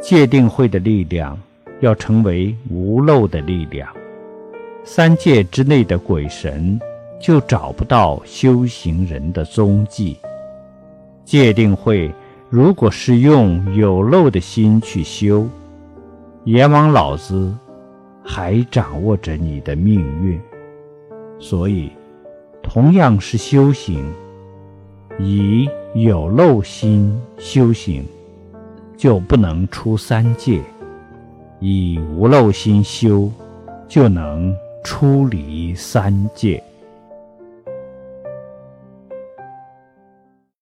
戒定慧的力量要成为无漏的力量，三界之内的鬼神就找不到修行人的踪迹。戒定慧如果是用有漏的心去修，阎王老子还掌握着你的命运。所以，同样是修行，以有漏心修行。就不能出三界，以无漏心修，就能出离三界。